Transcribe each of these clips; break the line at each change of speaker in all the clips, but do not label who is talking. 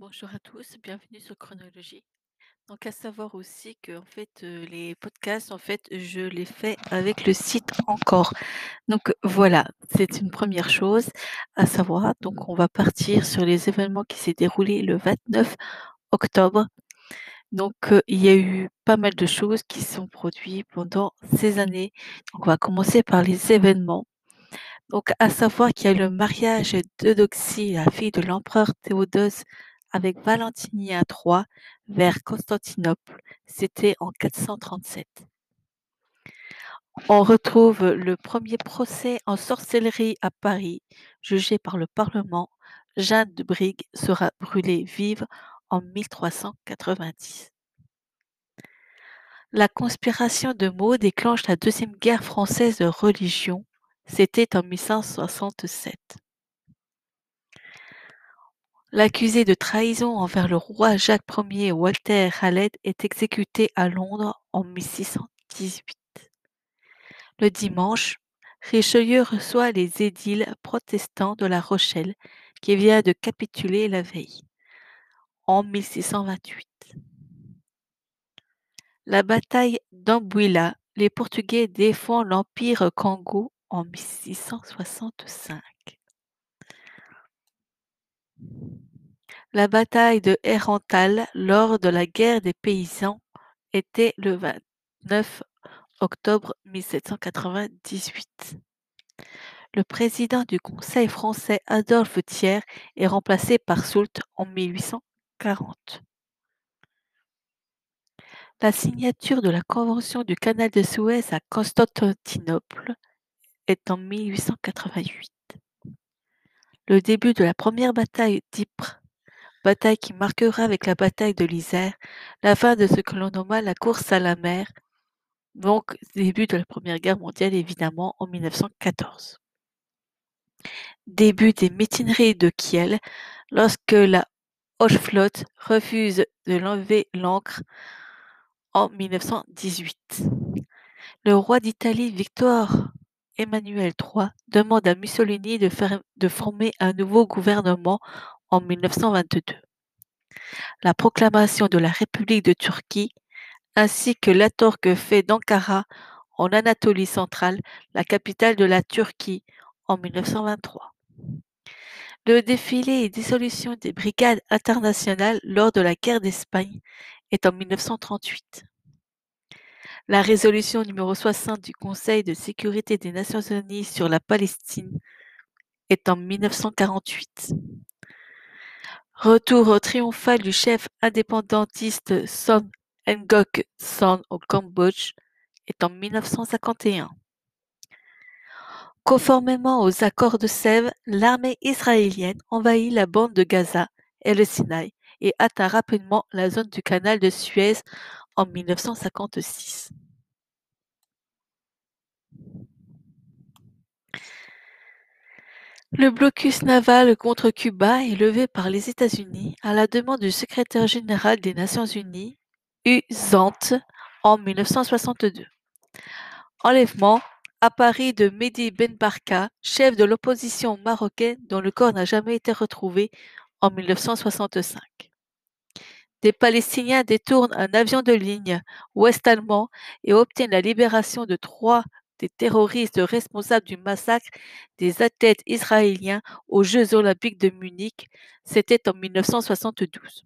Bonjour à tous, bienvenue sur Chronologie. Donc à savoir aussi que en fait, heu, les podcasts, en fait, je les fais avec le site Encore. Donc voilà, c'est une première chose à savoir. Donc on va partir sur les événements qui s'est déroulés le 29 octobre. Donc heu, il y a eu pas mal de choses qui sont produits pendant ces années. Donc on va commencer par les événements. Donc à savoir qu'il y a le mariage d'Eudoxie, la fille de l'empereur Théodose avec Valentinien III vers Constantinople. C'était en 437. On retrouve le premier procès en sorcellerie à Paris, jugé par le Parlement. Jeanne de Brigue sera brûlée vive en 1390. La conspiration de Meaux déclenche la deuxième guerre française de religion. C'était en 1567. L'accusé de trahison envers le roi Jacques Ier Walter Raleigh est exécuté à Londres en 1618. Le dimanche, Richelieu reçoit les édiles protestants de La Rochelle qui vient de capituler la veille, en 1628. La bataille d'Ambuila, les Portugais défendent l'empire Congo en 1665. La bataille de Herentals lors de la guerre des paysans était le 29 octobre 1798. Le président du Conseil français Adolphe Thiers est remplacé par Soult en 1840. La signature de la Convention du canal de Suez à Constantinople est en 1888. Le début de la première bataille d'Ypres, bataille qui marquera avec la bataille de l'Isère la fin de ce que l'on nomma la course à la mer, donc début de la Première Guerre mondiale évidemment en 1914. Début des mutineries de Kiel lorsque la Hochflotte refuse de lever l'ancre en 1918. Le roi d'Italie Victor Emmanuel III demande à Mussolini de, de former un nouveau gouvernement en 1922. La proclamation de la République de Turquie ainsi que l'Atorque fait d'Ankara en Anatolie centrale la capitale de la Turquie en 1923. Le défilé et dissolution des brigades internationales lors de la guerre d'Espagne est en 1938. La résolution numéro 60 du Conseil de sécurité des Nations unies sur la Palestine est en 1948. Retour triomphal du chef indépendantiste Son Ngoc Son au Cambodge est en 1951. Conformément aux accords de Sèvres, l'armée israélienne envahit la bande de Gaza et le Sinaï et atteint rapidement la zone du canal de Suez en 1956. Le blocus naval contre Cuba est levé par les États-Unis à la demande du secrétaire général des Nations unies, U Zant, en 1962. Enlèvement à Paris de Mehdi Ben Barka, chef de l'opposition marocaine dont le corps n'a jamais été retrouvé en 1965. Des Palestiniens détournent un avion de ligne ouest-allemand et obtiennent la libération de trois terroristes responsables du massacre des athlètes israéliens aux Jeux olympiques de Munich. C'était en 1972.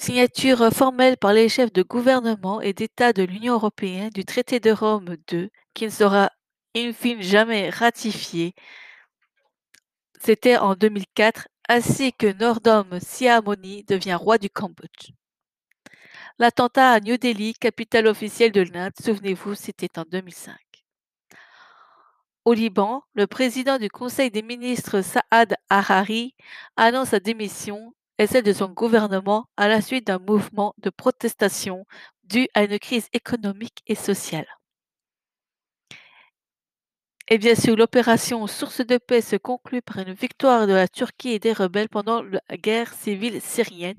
Signature formelle par les chefs de gouvernement et d'État de l'Union européenne du traité de Rome II, qui ne sera in fine jamais ratifié. C'était en 2004, ainsi que Norodom Sihamoni devient roi du Cambodge. L'attentat à New Delhi, capitale officielle de l'Inde, souvenez-vous, c'était en 2005. Au Liban, le président du Conseil des ministres Saad Harari annonce sa démission et celle de son gouvernement à la suite d'un mouvement de protestation dû à une crise économique et sociale. Et bien sûr, l'opération Source de paix se conclut par une victoire de la Turquie et des rebelles pendant la guerre civile syrienne.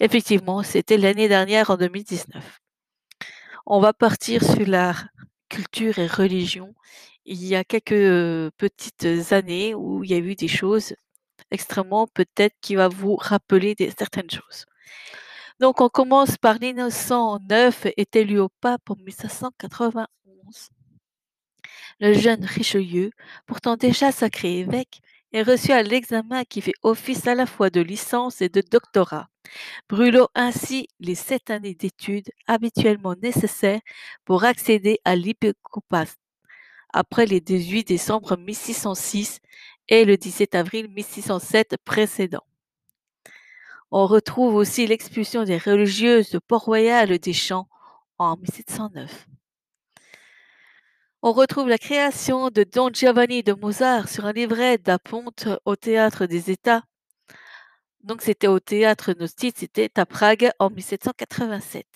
Effectivement, c'était l'année dernière en 2019. On va partir sur la culture et religion. Il y a quelques petites années où il y a eu des choses extrêmement peut-être qui va vous rappeler certaines choses. Donc on commence par l'innocent neuf est élu au pape en 1591. Le jeune Richelieu, pourtant déjà sacré évêque, est reçu à l'examen qui fait office à la fois de licence et de doctorat, brûlant ainsi les sept années d'études habituellement nécessaires pour accéder à l'épiscopat après les 18 décembre 1606 et le 17 avril 1607 précédents. On retrouve aussi l'expulsion des religieuses de Port-Royal des Champs en 1709. On retrouve la création de Don Giovanni de Mozart sur un livret d'Aponte au théâtre des États. Donc c'était au théâtre Nostit, c'était à Prague en 1787.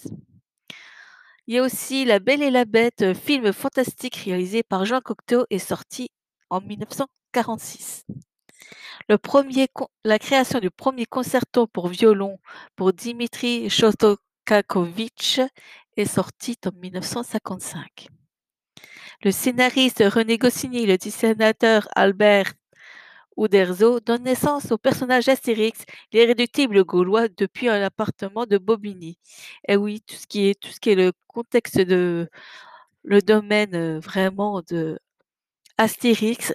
Il y a aussi La Belle et la Bête, film fantastique réalisé par Jean Cocteau et sorti en 1946. Le premier, la création du premier concerto pour violon pour Dimitri Shostakovich est sortie en 1955. Le scénariste René Goscinny le dessinateur Albert Uderzo donnent naissance au personnage Astérix, l'irréductible gaulois, depuis un appartement de Bobigny. Et oui, tout ce qui est, tout ce qui est le contexte de le domaine euh, vraiment de Astérix,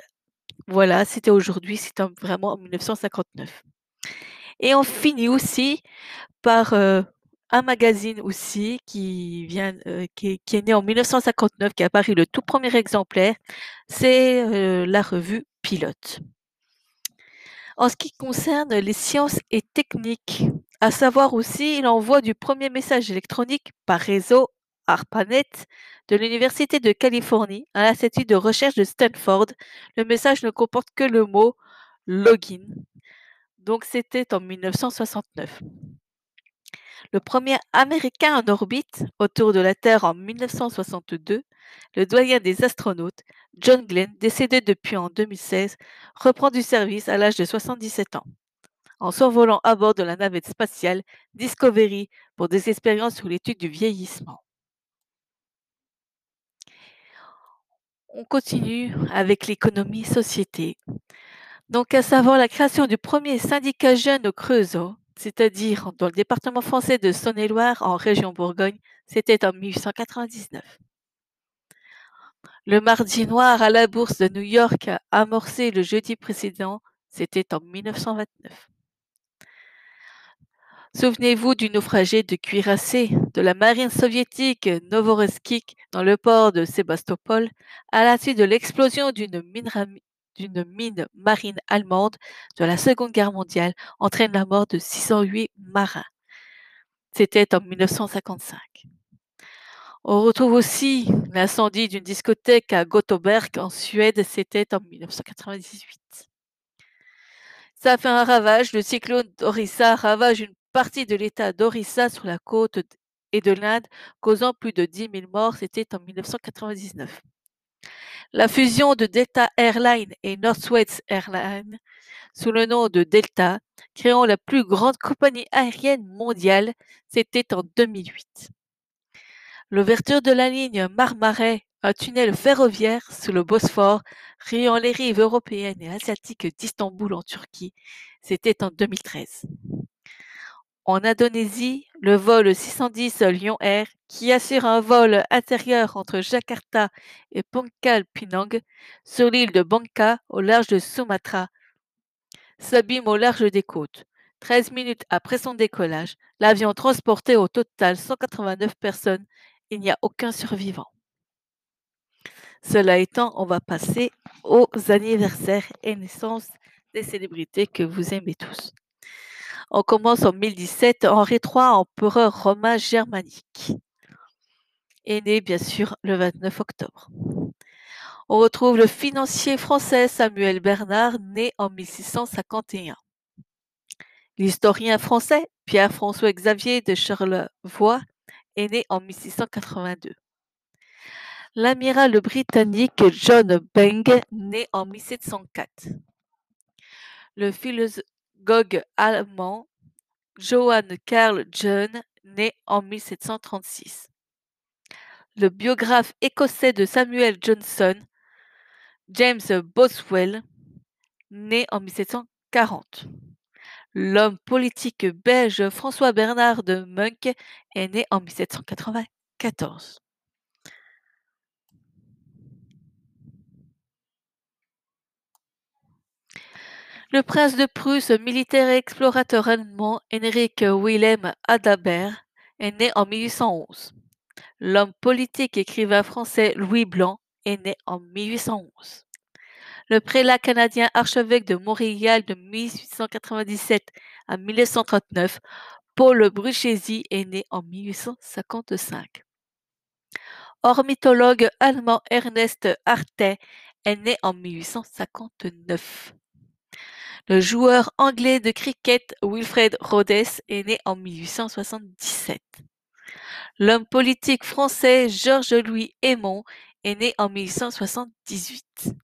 voilà, c'était aujourd'hui, c'était vraiment en 1959. Et on finit aussi par euh, un magazine aussi qui vient, euh, qui, est, né en 1959, qui a apparu le tout premier exemplaire, c'est euh, la revue Pilote. En ce qui concerne les sciences et techniques, à savoir aussi l'envoi du premier message électronique par réseau ARPANET de l'Université de Californie à l'Institut de recherche de Stanford, le message ne comporte que le mot login. Donc c'était en 1969. Le premier Américain en orbite autour de la Terre en 1962, le doyen des astronautes, John Glenn, décédé depuis en 2016, reprend du service à l'âge de 77 ans, en survolant à bord de la navette spatiale Discovery pour des expériences sur l'étude du vieillissement. On continue avec l'économie société. Donc, à savoir la création du premier syndicat jeune au Creusot, c'est-à-dire dans le département français de Saône-et-Loire en région Bourgogne, c'était en 1899. Le mardi noir à la bourse de New York amorcé le jeudi précédent, c'était en 1929. Souvenez-vous du naufragé de cuirassé de la marine soviétique Novorossiysk dans le port de Sébastopol à la suite de l'explosion d'une mine, marine allemande de la Seconde Guerre mondiale entraîne la mort de 608 marins. C'était en 1955. On retrouve aussi l'incendie d'une discothèque à Gothenburg en Suède, c'était en 1998. Ça fait un ravage, le cyclone Orissa ravage une partie de l'État d'Orissa sur la côte et de l'Inde, causant plus de 10 000 morts, c'était en 1999. La fusion de Delta Airlines et Northwest Airlines sous le nom de Delta, créant la plus grande compagnie aérienne mondiale, c'était en 2008. L'ouverture de la ligne Marmaray, un tunnel ferroviaire sous le Bosphore, reliant les rives européennes et asiatiques d'Istanbul en Turquie, c'était en 2013. En Indonésie, le vol 610 Lion Air, qui assure un vol intérieur entre Jakarta et Pangkal Pinang, sur l'île de Bangka au large de Sumatra, s'abîme au large des côtes. 13 minutes après son décollage, l'avion transportait au total 189 personnes. Il n'y a aucun survivant. Cela étant, on va passer aux anniversaires et naissances des célébrités que vous aimez tous. On commence en 1017, Henri III, empereur romain germanique, est né bien sûr le 29 octobre. On retrouve le financier français Samuel Bernard, né en 1651. L'historien français Pierre-François Xavier de Charlevoix est né en 1682. L'amiral britannique John Beng, né en 1704. Le philosophe Gog allemand Johann Carl John, né en 1736. Le biographe écossais de Samuel Johnson, James Boswell, né en 1940. L'homme politique belge François Bernard de Munk est né en 1794. Le prince de Prusse, militaire et explorateur allemand Henrik Wilhelm Adalbert est né en 1811. L'homme politique et écrivain français Louis Blanc est né en 1811. Le prélat canadien archevêque de Montréal de 1897 à 1939, Paul Bruchesi est né en 1855. Ornithologue allemand Ernest Artet est né en 1859. Le joueur anglais de cricket Wilfred Rhodes est né en 1877. L'homme politique français Georges-Louis Aymon est né en 1878.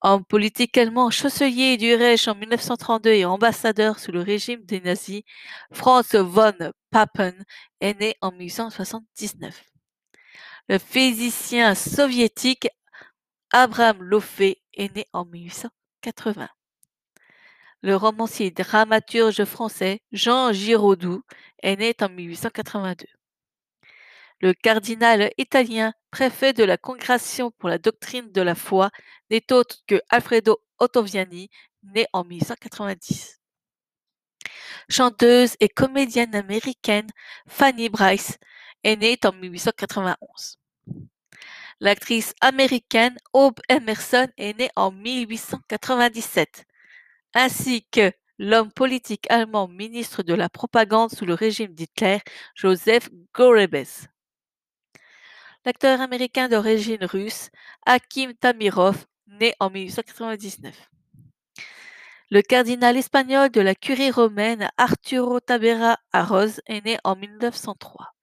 Homme politique allemand chancelier du Reich en 1932 et ambassadeur sous le régime des nazis, Franz von Papen est né en 1879. Le physicien soviétique Abraham Loffé est né en 1880 le romancier dramaturge français Jean Giraudoux est né en 1882. Le cardinal italien, préfet de la Congrégation pour la doctrine de la foi, n'est autre que Alfredo Ottaviani, né en 1890. Chanteuse et comédienne américaine Fanny Brice est née en 1891. L'actrice américaine Aube Emerson est née en 1897 ainsi que l'homme politique allemand ministre de la propagande sous le régime d'Hitler, Joseph Goebbels. L'acteur américain d'origine russe, Hakim Tamirov, né en 1899. Le cardinal espagnol de la curie romaine Arturo Tabera Arroz est né en 1903.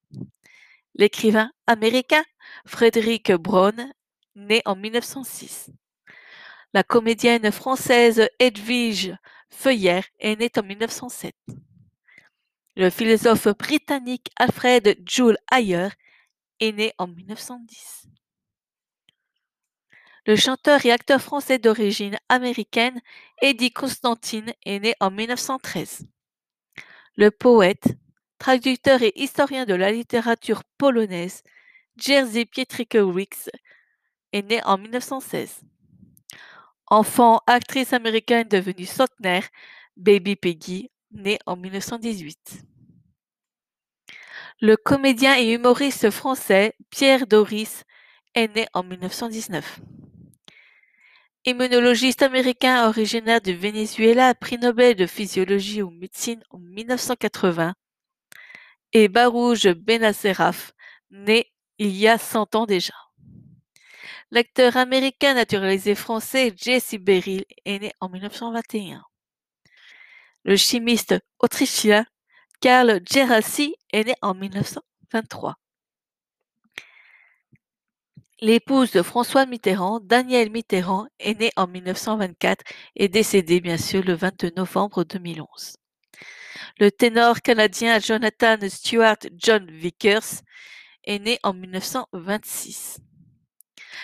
L'écrivain américain Frédéric Braun, né en 1906. La comédienne française Edwige Feuillère est née en 1907. Le philosophe britannique Alfred Jules Ayer est né en 1910. Le chanteur et acteur français d'origine américaine Eddie Constantine est né en 1913. Le poète, traducteur et historien de la littérature polonaise Jerzy Pietrkiewicz est né en 1916. Enfant actrice américaine devenue centenaire, Baby Peggy, née en 1918. Le comédien et humoriste français Pierre Doris est né en 1919. Immunologiste américain originaire du Venezuela, prix Nobel de physiologie ou médecine en 1980, et Barouge Benacerraf, né il y a 100 ans déjà. L'acteur américain naturalisé français Jesse Beryl est né en 1921. Le chimiste autrichien Karl Gerassi est né en 1923. L'épouse de François Mitterrand, Danielle Mitterrand, est née en 1924 et décédée bien sûr le 22 novembre 2011. Le ténor canadien Jonathan Stewart John Vickers est né en 1926.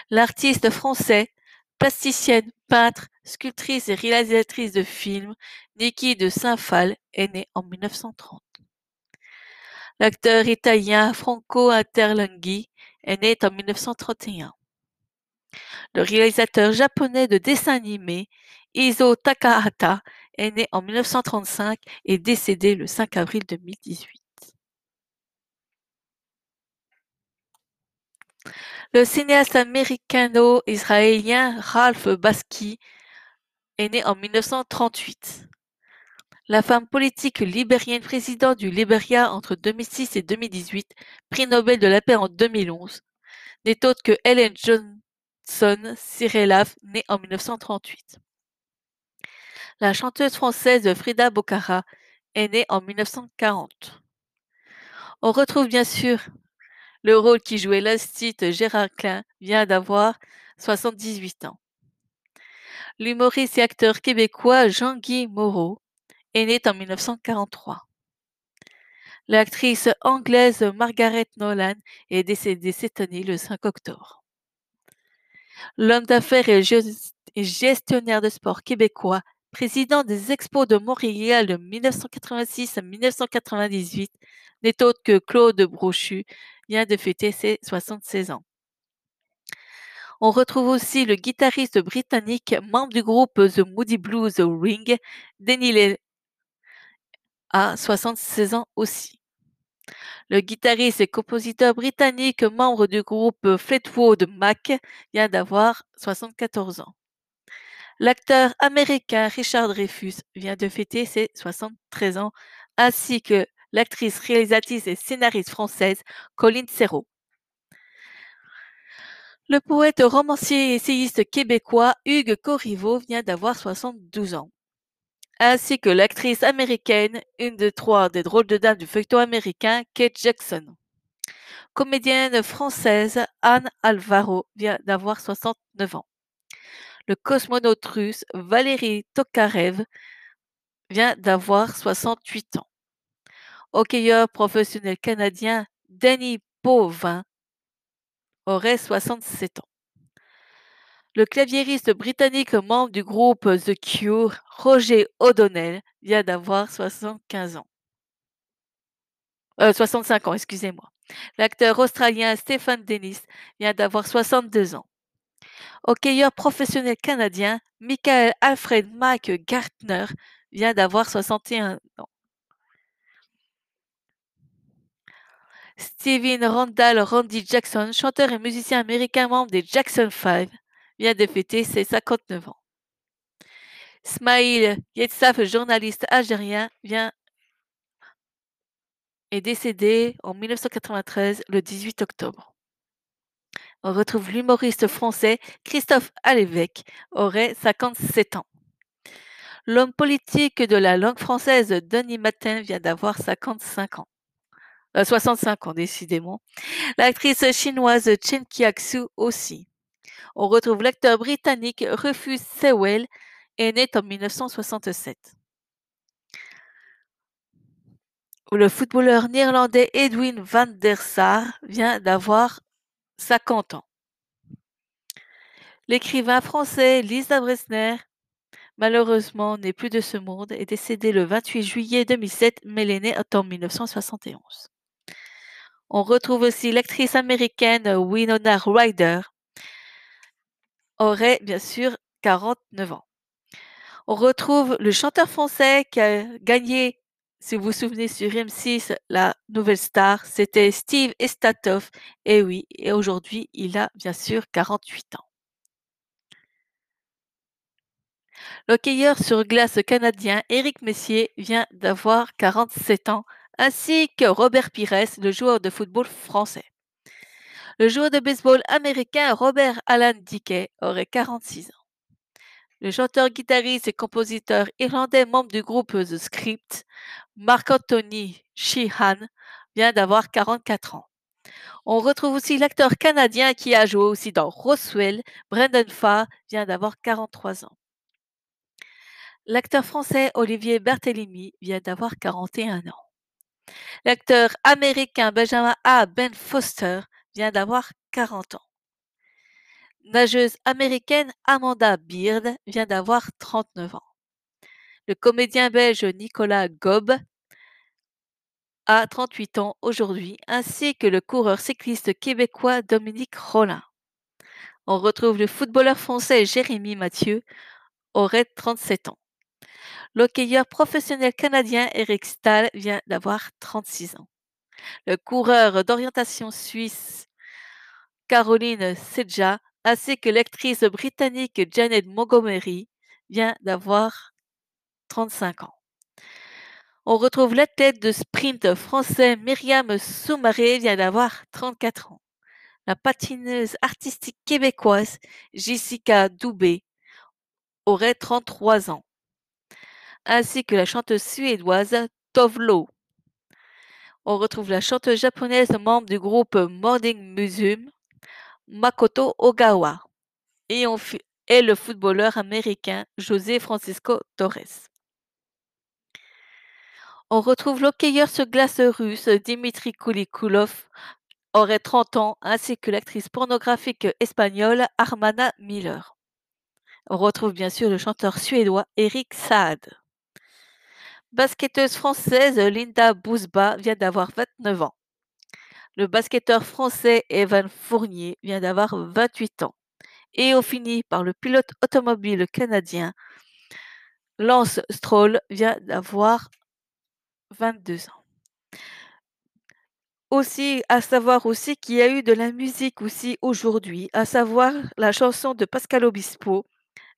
L'artiste français, plasticienne, peintre, sculptrice et réalisatrice de films, Niki de Saint-Phal est née en 1930. L'acteur italien Franco Interlenghi est né en 1931. Le réalisateur japonais de dessins animés Iso Takahata est né en 1935 et décédé le 5 avril 2018. Le cinéaste américano-israélien Ralph Bakshi est né en 1938. La femme politique libérienne président du Liberia entre 2006 et 2018, prix Nobel de la paix en 2011, n'est autre que Ellen Johnson Sirleaf, née en 1938. La chanteuse française Frida Bocara est née en 1940. On retrouve bien sûr le rôle qui jouait l'astite Gérard Klein vient d'avoir 78 ans. L'humoriste et acteur québécois Jean-Guy Moreau est né en 1943. L'actrice anglaise Margaret Nolan est décédée cette année le 5 octobre. L'homme d'affaires et gestionnaire de sport québécois président des Expos de Montréal de 1986 à 1998, n'est autre que Claude Brochu, vient de fêter ses 76 ans. On retrouve aussi le guitariste britannique, membre du groupe The Moody Blues Ring, Denny Lee, à 76 ans aussi. Le guitariste et compositeur britannique, membre du groupe Fleetwood Mac, vient d'avoir 74 ans. L'acteur américain Richard Dreyfuss vient de fêter ses 73 ans, ainsi que l'actrice, réalisatrice et scénariste française Colline Serrault. Le poète, romancier et essayiste québécois Hugues Corriveau vient d'avoir 72 ans. Ainsi que l'actrice américaine, une de trois des drôles de dames du feuilleton américain, Kate Jackson. Comédienne française Anne Alvaro vient d'avoir 69 ans. Le cosmonaute russe Valérie Tokarev vient d'avoir 68 ans. Hockeyeur professionnel canadien Danny Pauvin aurait 67 ans. Le claviériste britannique membre du groupe The Cure, Roger O'Donnell, vient d'avoir 75 ans. Euh, 65 ans, excusez-moi. L'acteur australien Stephen Dennis vient d'avoir 62 ans. Hockeyeur professionnel canadien, Michael Alfred Mike Gartner vient d'avoir 61 ans. Steven Randall Randy Jackson, chanteur et musicien américain membre des Jackson 5, vient de fêter ses 59 ans. Smaïl Yetsaf, journaliste algérien, vient est décédé en 1993 le 18 octobre. On retrouve l'humoriste français Christophe Alévèque, aurait 57 ans. L'homme politique de la langue française Denis Matin vient d'avoir 55 ans. 65 ans, décidément. L'actrice chinoise Chen Qiaxu aussi. On retrouve l'acteur britannique Rufus Sewell, né en 1967. Le footballeur néerlandais Edwin van der Sar vient d'avoir 50 ans. L'écrivain français Lisa Bresner, malheureusement n'est plus de ce monde, est décédé le 28 juillet 2007, mais née en 1971. On retrouve aussi l'actrice américaine Winona Ryder, aurait bien sûr 49 ans. On retrouve le chanteur français qui a gagné, si vous vous souvenez sur M6, la nouvelle star, c'était Steve Estatoff. Et oui, et aujourd'hui, il a bien sûr 48 ans. L'hockeyeur sur glace canadien Éric Messier vient d'avoir 47 ans, ainsi que Robert Pires, le joueur de football français. Le joueur de baseball américain Robert Alan Dickey aurait 46 ans. Le chanteur, guitariste et compositeur irlandais membre du groupe The Script, Marc-Anthony Sheehan, vient d'avoir 44 ans. On retrouve aussi l'acteur canadien qui a joué aussi dans Roswell, Brendan Farr, vient d'avoir 43 ans. L'acteur français Olivier Berthelemy vient d'avoir 41 ans. L'acteur américain Benjamin A. Ben Foster vient d'avoir 40 ans. Nageuse américaine Amanda Beard vient d'avoir 39 ans. Le comédien belge Nicolas Gob a 38 ans aujourd'hui, ainsi que le coureur cycliste québécois Dominique Rollin. On retrouve le footballeur français Jérémy Mathieu, aurait 37 ans. L'hockeyeur professionnel canadien Eric Stahl vient d'avoir 36 ans. Le coureur d'orientation suisse Caroline Sedja, ainsi que l'actrice britannique Janet Montgomery, vient d'avoir 35 ans. On retrouve l'athlète de sprint français Myriam Soumaré vient d'avoir 34 ans. La patineuse artistique québécoise Jessica Doubé aurait 33 ans. Ainsi que la chanteuse suédoise Tovlo. On retrouve la chanteuse japonaise membre du groupe Morning Musume Makoto Ogawa. Et, le footballeur américain José Francisco Torres. On retrouve l'hockeyeur sur glace russe Dimitri Kulikulov, aurait 30 ans, ainsi que l'actrice pornographique espagnole Armana Miller. On retrouve bien sûr le chanteur suédois Erik Saade. Basketteuse française Linda Bousba vient d'avoir 29 ans. Le basketteur français Evan Fournier vient d'avoir 28 ans. Et on finit par le pilote automobile canadien Lance Stroll vient d'avoir 22 ans. Aussi, à savoir aussi qu'il y a eu de la musique aussi aujourd'hui, à savoir la chanson de Pascal Obispo,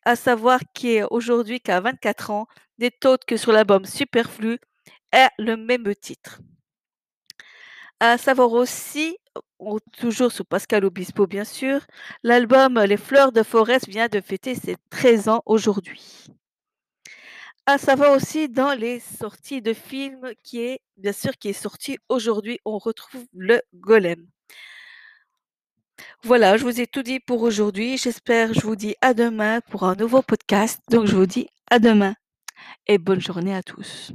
à savoir qui est aujourd'hui qu'à 24 ans, n'est autre que sur l'album Superflu, est le même titre. À savoir aussi, toujours sur Pascal Obispo bien sûr, l'album Les Fleurs de Forest vient de fêter ses 13 ans aujourd'hui. À savoir aussi dans les sorties de films qui est bien sûr qui est sorti aujourd'hui, on retrouve le Golem. Voilà, je vous ai tout dit pour aujourd'hui. J'espère, je vous dis à demain pour un nouveau podcast. Donc je vous dis à demain et bonne journée à tous.